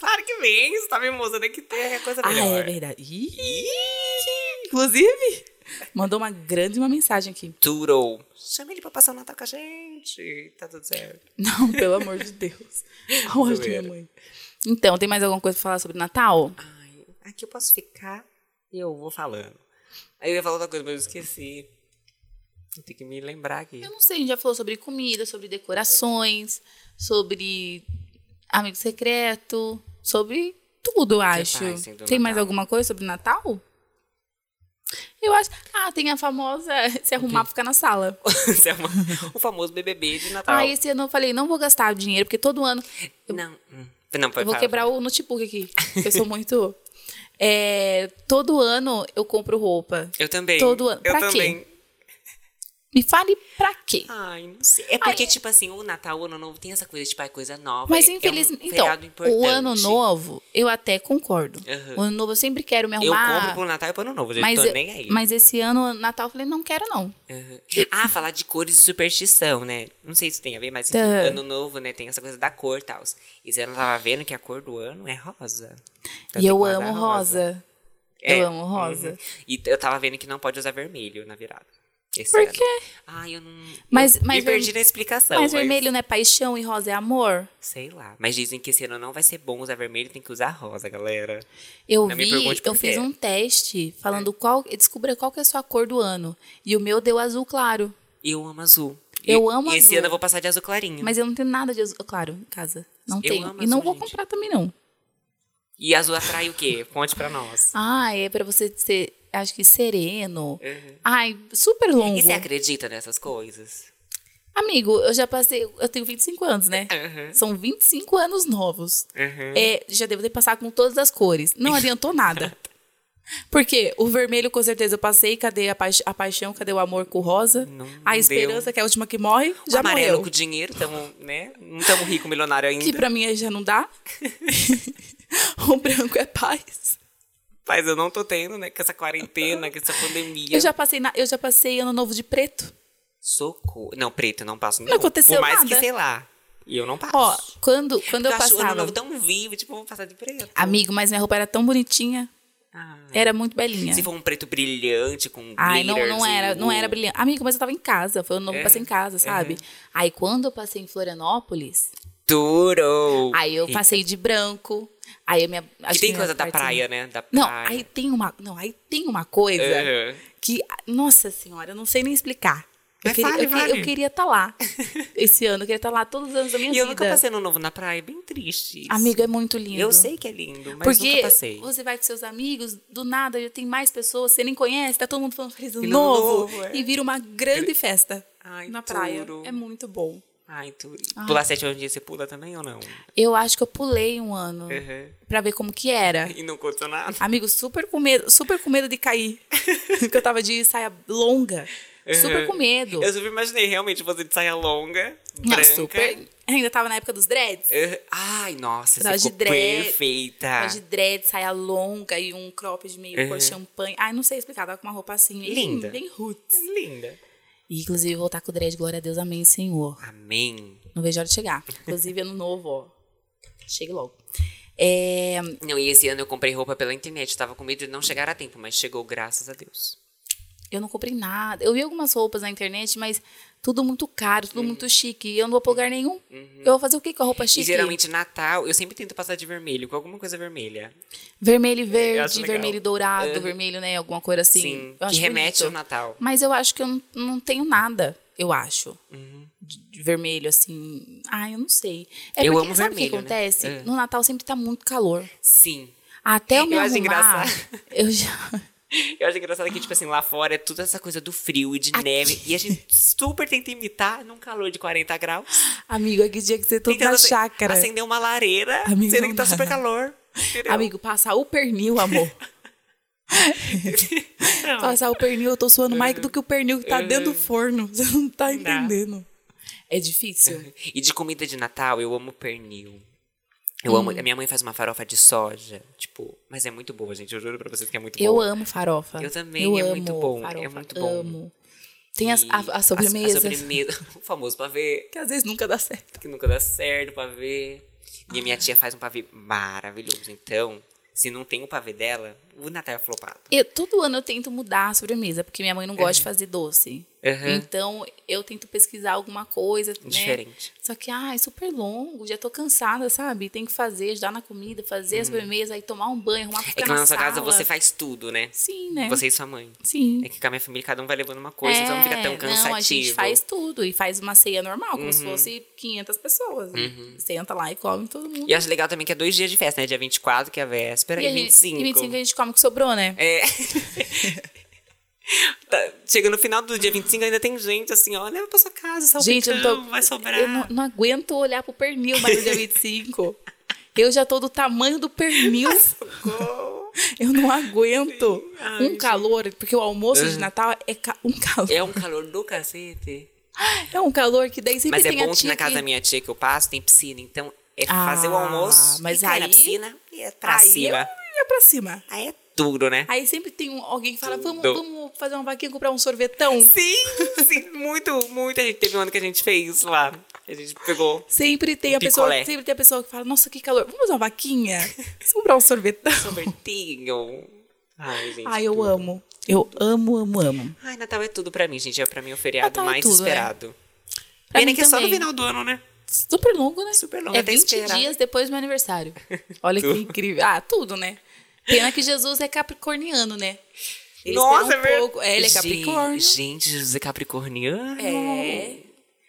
Claro que vem, você tá me mostrando que tem coisa Ah, melhor. é verdade. Ih, inclusive, mandou uma grande uma mensagem aqui. Turou. Chama ele pra passar o Natal com a gente. Tá tudo certo. Não, pelo amor de Deus. Aonde, minha mãe? Então, tem mais alguma coisa pra falar sobre Natal? Ai, aqui eu posso ficar e eu vou falando. Aí eu ia falar outra coisa, mas eu esqueci. Eu tenho que me lembrar aqui. Eu não sei, a gente já falou sobre comida, sobre decorações, sobre amigo secreto, sobre tudo, eu acho. tá, tem mais Natal. alguma coisa sobre Natal? Eu acho. Ah, tem a famosa se arrumar pra ficar na sala. O famoso BBB de Natal. Ah, esse ano eu falei, não vou gastar dinheiro, porque todo ano. eu- Não. hum. Não, pode Eu vou falar. quebrar o notebook aqui. Eu sou muito. É, todo ano eu compro roupa. Eu também. Todo ano. Eu Pra quê? Me fale pra quê? Ai, não sei. É porque, tipo assim, o Natal, o Ano Novo tem essa coisa, tipo, é coisa nova. Mas é- infelizmente. É um então, importante. o ano novo, eu até concordo. Aham. O ano novo eu sempre quero me Eu arrumar. compro pro Natal e pro Ano Novo, gente. mas, tô nem aí. mas esse ano, Natal, eu falei, não quero, não. Uhum. Ah, falar de cores e superstição, né? Não sei se tem a ver, mas enfim, Tá. ano novo, né? Tem essa coisa da cor e tal. E você não tava vendo que a cor do ano é rosa. Então e eu amo rosa. É, Eu amo rosa. uhum. E eu tava vendo que não pode usar vermelho na virada. Esse Por ano. quê? Ai, eu não. Mas- eu mas me perdi ver- na explicação. Mas vermelho não é paixão e rosa é amor? Sei lá. Mas dizem que esse ano não vai ser bom usar vermelho, tem que usar rosa, galera. Eu Não vi, eu fiz um teste falando qual. Descubra qual que é a sua cor do ano. E o meu deu azul claro. Eu amo azul. Eu e, amo e esse azul. ano eu vou passar de azul clarinho. Mas eu não tenho nada de azul claro em casa. Não Eu tenho. E não azul, vou gente. comprar também, não. E azul atrai o quê? Conte pra nós. Ah, é pra você ser, acho que sereno. Uhum. Ai, super longo. E você acredita nessas coisas? Amigo, eu já passei. Eu tenho 25 anos, né? Uhum. São 25 anos novos. Uhum. É, já devo ter passado com todas as cores. Não adiantou nada. Porque o vermelho, com certeza, eu passei. Cadê a, paix- a paixão? Cadê o amor com o rosa? Não a deu. esperança, que é a última que morre, O já amarelo morreu. com dinheiro, tamo, né? Não estamos rico, milionário ainda. Que pra mim já não dá. o branco é paz. Mas eu não tô tendo, né? Com essa quarentena, com essa pandemia. Eu já passei, na- eu já passei ano novo de preto. Socorro. Não, preto, eu não passo não. Não aconteceu Por mais nada. que, sei lá. E eu não passo. Ó, quando, quando eu eu acho o ano passava. novo tão vivo, tipo, eu vou passar de preto. Amigo, mas minha roupa era tão bonitinha. Ah. Era muito belinha. Se for um preto brilhante, com Ai, não, não era, não o- era brilhante. Amigo, mas eu tava em casa. Foi ano novo, eu É? passei em casa, sabe? Aí quando eu passei em Florianópolis, Duro! aí eu passei de branco. Aí me. Que tem coisa da praia, né? Da Não, praia. aí tem uma. Não, aí tem uma coisa Aham. que. Nossa senhora, eu não sei nem explicar. Eu queria, eu, eu queria estar lá. Esse ano, eu queria estar lá todos os anos da minha E vida. eu nunca passei no novo na praia, bem triste. isso. Amigo, é muito lindo. Eu sei que é lindo, mas nunca Porque passei. você vai com seus amigos, do nada já tem mais pessoas, você nem conhece, tá todo mundo falando feliz ano novo, novo, é. e vira uma grande festa Ai, na praia. É muito bom. Ai, tu... Pular sete hoje em dia, você pula também ou não? Eu acho que eu pulei um ano Uhum. pra ver como que era. E não contou nada? Amigo, super com medo, super com medo de cair. Porque eu tava de saia longa. Super Uhum. com medo. Eu super imaginei realmente você de saia longa, Não, branca. super. Ainda tava na época dos dreads. Uhum. Ai, nossa, você de ficou dread- perfeita. Tava de dread, saia longa e um cropped meio cor Uhum. champanhe. Ai, não sei explicar, tava com uma roupa assim, bem- Linda. bem roots. Linda. E, inclusive, voltar com o dread, glória a Deus, amém, Senhor. Amém. Não vejo a hora de chegar. Inclusive, ano novo, ó. Chegue logo. É, Não, e esse ano eu comprei roupa pela internet. Tava com medo de não chegar a tempo, mas chegou, graças a Deus. Eu não comprei nada. Eu vi algumas roupas na internet, mas tudo muito caro, tudo muito chique. E eu não vou pra lugar nenhum. Eu vou fazer o que com a roupa chique? E geralmente Natal, eu sempre tento passar de vermelho, com alguma coisa vermelha. Vermelho e acho verde, vermelho e dourado, É. vermelho, né? Alguma coisa assim. Sim, que remete bonito. ao Natal. Mas eu acho que eu não, não tenho nada, eu acho. Uhum. De, vermelho, assim. Ah, eu não sei. É Eu porque, amo sabe o que vermelho, né? acontece? É. No Natal sempre tá muito calor. Sim. Até eu me Eu arrumar, eu já... Eu acho engraçado que, tipo assim, lá fora é tudo essa coisa do frio e de neve. E a gente super tenta imitar num calor de 40 graus. Amigo, aqui tinha que ser Tentando na chácara. acender uma lareira, Amigo, sendo não que tá super calor. Entendeu? Amigo, passar o pernil, amor. Não. Passar o pernil, eu tô suando mais do que o pernil que tá dentro do forno. Você não tá entendendo. É difícil. E de comida de Natal, eu amo pernil. Eu amo. A minha mãe faz uma farofa de soja, tipo, mas é muito boa, gente. Eu juro pra vocês que é muito Eu boa. amo farofa. Eu também, Eu é amo muito bom, é farofa, muito bom. Amo. Tem as, a, a sobremesa. A, sobremesa, o famoso pavê, Que às vezes nunca dá certo. que nunca dá certo, pavê. E a minha tia faz um pavê maravilhoso. Então, se não tem o pavê dela, o Natal é flopado. Eu, todo ano eu tento mudar a sobremesa, porque minha mãe não gosta de fazer doce. Uhum. Então, eu tento pesquisar alguma coisa, né? Diferente. Só que, ah, é super longo, já tô cansada, sabe? Tem que fazer, ajudar na comida, fazer a sobremesa, aí tomar um banho, arrumar pra É ficar que na na sua casa sala. você faz tudo, né? Sim, né? Você e sua mãe. Sim. É que com a minha família cada um vai levando uma coisa, então não fica tão É, cansativo. Não, a gente faz tudo e faz uma ceia normal, como Uhum. se fosse 500 pessoas. Senta lá e come todo mundo. E acho legal também que é dois dias de festa, né? Dia 24, que é a véspera, e, gente- 25. E 25 a gente come que sobrou, né? É. Tá, Chega no final do dia 25, ainda tem gente assim, ó, leva pra sua casa, salpicão, Gente, eu não tô. vai sobrar. Eu não, não aguento olhar pro pernil mais no dia 25. Eu já tô do tamanho do pernil. Eu não aguento. Ai, um calor, porque o almoço de Natal é ca- um calor. É um calor do cacete. É um calor que daí sempre Mas é tem a bom que tia na casa da minha tia que eu passo tem piscina. Então é fazer o Ah, almoço, mas e cai na aí- piscina e é pra Aí cima. É pra cima. Aí é tudo, né? Aí sempre tem um- alguém que fala, vamos, Tudo. vamos fazer uma vaquinha, comprar um sorvetão. Sim, sim, muito, muito. A gente teve um ano que a gente fez lá. A gente pegou Sempre tem a Um pessoa, picolé. sempre tem a pessoa que fala, nossa, que calor, vamos fazer uma vaquinha? Vamos comprar um sorvetão. sorvetinho. Ai, gente. Ai, eu tudo. amo. Eu amo, amo, amo. Ai, Natal é tudo pra mim, gente. É pra mim o feriado Natal é mais tudo, né? esperado. Pra Pena que é só no final do ano, né? Super longo, né? Super longo, É até 20 esperar. dias depois do meu aniversário. Olha que incrível. Ah, tudo, né? Pena que Jesus é capricorniano, né? Ele Nossa, espera é um pouco. É, ele é Gente, Capricórnio. Gente, José Capricorniano. É.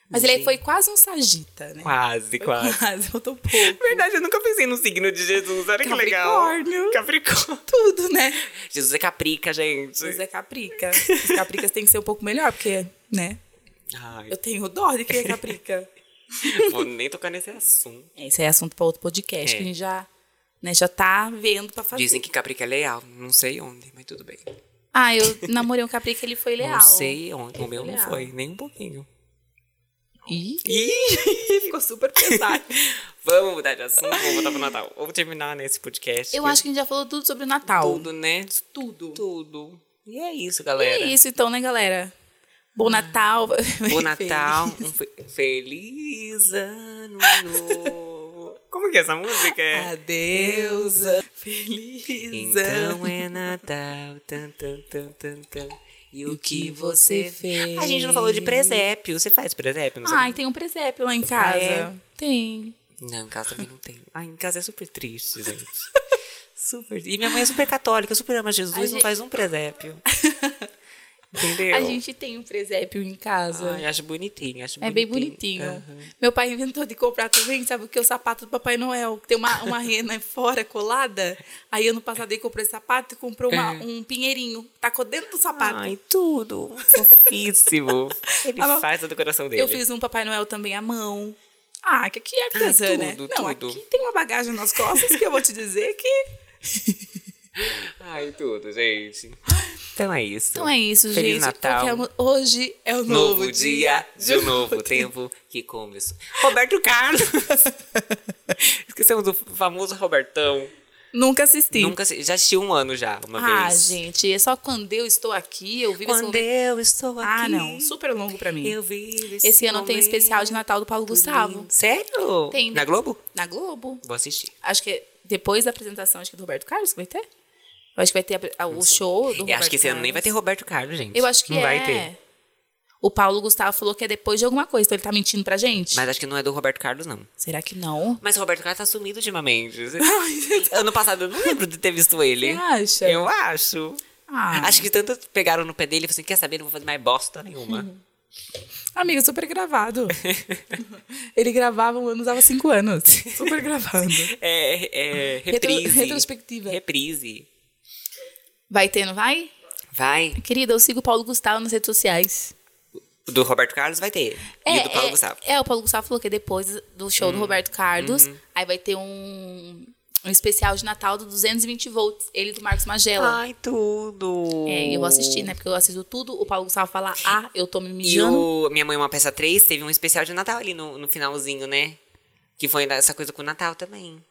Mas ele foi quase um sagita, né? Quase, quase. Quase, faltou pouco. Verdade, eu nunca pensei no signo de Jesus. Olha que legal. Capricórnio. Capricórnio. Tudo, né? Jesus é caprica, gente. Jesus é caprica. Os capricas têm que ser um pouco melhor, porque, né? Ai, Eu tenho dó de quem é caprica. vou nem tocar nesse assunto. É, Isso aí é assunto para outro podcast, É. que a gente já, né, já tá vendo pra fazer. Dizem que caprica é leal. Não sei onde, mas tudo bem. Ah, eu namorei um caprica, ele foi leal. Não sei onde. O meu não Leal. foi, nem um pouquinho. Ih, Ih! ficou super pesado. Vamos mudar de assunto, vamos voltar pro Natal. Vamos terminar nesse podcast. Eu acho que a gente já falou tudo sobre o Natal. tudo, né? Tudo. Tudo. E é isso, E galera. é isso então, né, galera? Bom Natal. Bom Natal, um fe- feliz ano novo. Como que é essa música? É? Adeus, feliz Então é Natal, tan, tan, tan, tan, tan. E o que você fez? A gente não falou de presépio. Você faz presépio? Não sei. Ai, tem um presépio lá em casa. é? Tem. Não, em casa também não tem. Ai, em casa é super triste, gente. super. E minha mãe é super católica, super ama Jesus, A não gente- faz um presépio. Entendeu? A gente tem um presépio em casa. Ai, acho bonitinho, acho É bem bonitinho. Aham. Meu pai inventou de comprar também, sabe o que? O sapato do Papai Noel. que Tem uma, uma rena fora colada. Aí ano passado ele comprou esse sapato e comprou uma- um pinheirinho. Tacou dentro do sapato. É. Ai, tudo. Fofíssimo. Ele Ah, faz a decoração dele. Eu fiz um Papai Noel também à mão. Ah, que aqui é artesã, Ah, né? tudo, Não, tudo. aqui tem uma bagagem nas costas que eu vou te dizer que... Ai, tudo, gente. Então é isso. Então é isso, Feliz gente. Natal. Mo- Hoje é o Novo, novo, dia de um novo tempo que começou. Roberto Carlos. Esquecemos do famoso Robertão. Nunca assisti. Nunca assi- já assisti um ano já, uma ah, vez. gente, é só quando eu estou aqui, eu vivo esse Quando eu estou aqui. Ah, não, super longo pra mim. Eu vivo Esse ano tem especial de Natal do Paulo Gustavo. lindo. Sério? Tem. Na Globo? Na Globo. Vou assistir. Acho que é depois da apresentação acho que do Roberto Carlos que vai ter. Eu acho que vai ter a- a- o show do Eu Roberto acho que esse ano nem vai ter. Roberto Carlos, gente. Eu acho que não é. vai ter. O Paulo Gustavo falou que é depois de alguma coisa, então ele tá mentindo pra gente? Mas acho que não é do Roberto Carlos, não. Será que não? Mas o Roberto Carlos tá sumido ultimamente. ano passado eu não lembro de ter visto ele. Você acha? Eu acho. Ah, Acho que tanto pegaram no pé dele e falaram assim: quer saber? Não vou fazer mais bosta nenhuma. amiga, super gravado. ele gravava um ano, usava cinco anos. Super gravado. É, é Retro- reprise. retrospectiva. Reprise. Vai ter, não vai? Vai. Querida, eu sigo o Paulo Gustavo nas redes sociais. Do Roberto Carlos vai ter. e o do Paulo é, Gustavo. Hum. É, o Paulo Gustavo falou que é depois do show do Roberto Carlos, Uhum. aí vai ter um, um especial de Natal do 220 volts, ele do Marcos Magela. Ai, tudo. É, e eu vou assistir, né? Porque eu assisto tudo. O Paulo Gustavo fala, ah, eu tô me E mijando. o Minha Mãe é uma Peça 3 teve um especial de Natal ali no, no finalzinho, né? Que foi essa coisa com o Natal também.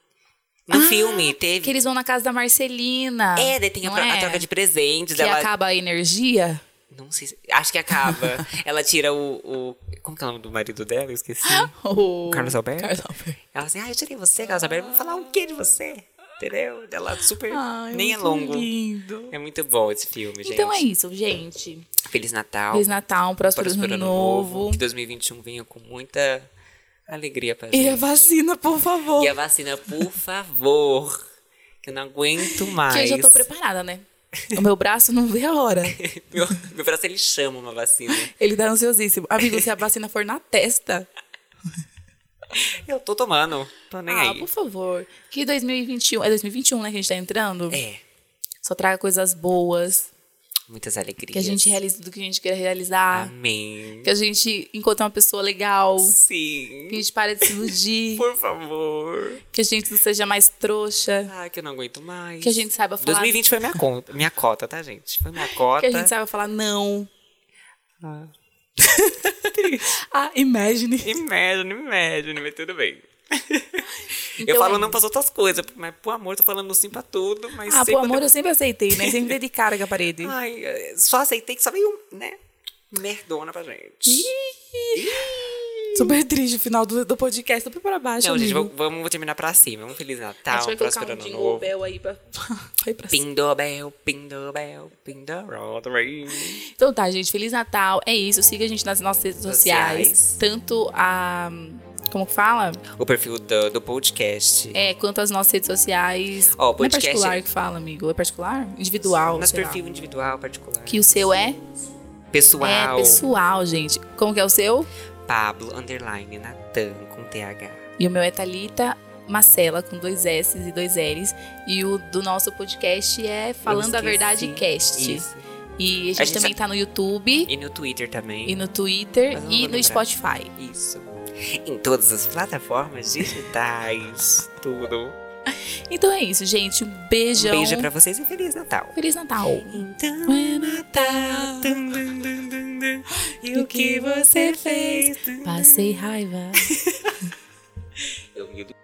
No filme, teve. Que eles vão na casa da Marcelina. É, daí tem a, pro- a é? troca de presentes. Que ela... acaba a energia. Não sei se... Acho que acaba. ela tira o, o. Como que é o nome do marido dela? Eu esqueci. O Carlos Alberto? Carlos Alberto. Ela assim, ah, eu tirei você, Carlos Alberto. Vou falar o quê de você? Entendeu? Ela super. Ai, nem é longo. lindo. É muito bom esse filme, gente. Então é isso, gente. Feliz Natal. Feliz Natal, um próspero, Próspero ano novo. Que 2021 venha com muita alegria pra E gente. a vacina, por favor. E a vacina, por favor. Que eu não aguento mais. Que eu já tô preparada, né? O meu braço não vê a hora. meu, meu braço, ele chama uma vacina. Ele tá ansiosíssimo. Amigo, se a vacina for na testa. Eu tô tomando. Tô nem ah, aí. por favor. Que 2021. É 2021, né? Que a gente tá entrando? É. Só traga coisas boas. Muitas alegrias. Que a gente realize tudo que a gente quer realizar. Amém. Que a gente encontre uma pessoa legal. Sim. Que a gente pare de se iludir. Por favor. que a gente não seja mais trouxa. Ai, que eu não aguento mais. Que a gente saiba falar. 2020 foi minha conta, minha cota, tá, gente? Foi minha cota. Que a gente saiba falar não. Ah. Ah, imagine. Imagine, imagine, mas tudo bem. Então, eu falo é não pras outras coisas, mas pro amor tô falando sim pra tudo, mas Ah, por amor eu... eu sempre aceitei, né? Sempre dei de cara com a parede. Ai, eh, só aceitei que só veio, né, merdona pra gente. Super triste o final do, do podcast, super pra baixo, Não, gente, amigo. vamos, vamos terminar pra cima. Vamos Feliz A Natal, gente vai colocar próspero um ano jingle novo. bell aí pra, pra ir pra cima. Pindobel, pindobel, pindorol, Então tá, gente. Feliz Natal. É isso. Siga a gente nas nossas redes sociais. Sociais. Tanto a... Como que fala? O perfil do, do podcast. É, quanto as nossas redes sociais. Ó, o Não é podcast particular que fala, amigo. É particular? Individual. Nosso lá. perfil individual, particular. Que o seu é? Pessoal. É pessoal, gente. Como que é o seu? Pablo, underline, Natan, com TH. E o meu é Thalita Marcela, com dois S e dois L's. E o do nosso podcast é Falando a. Verdade Cast. Isso. E a gente, A gente também tá- tá no YouTube E no Twitter também. e no Twitter e no lembrar. Spotify. Isso em todas as plataformas digitais, tudo. Então é isso, gente. Um beijão. Um beijo pra vocês e Feliz Natal. Feliz Natal. Então é Natal. Dun, dun, dun, e o que você fez? Passei raiva. Eu me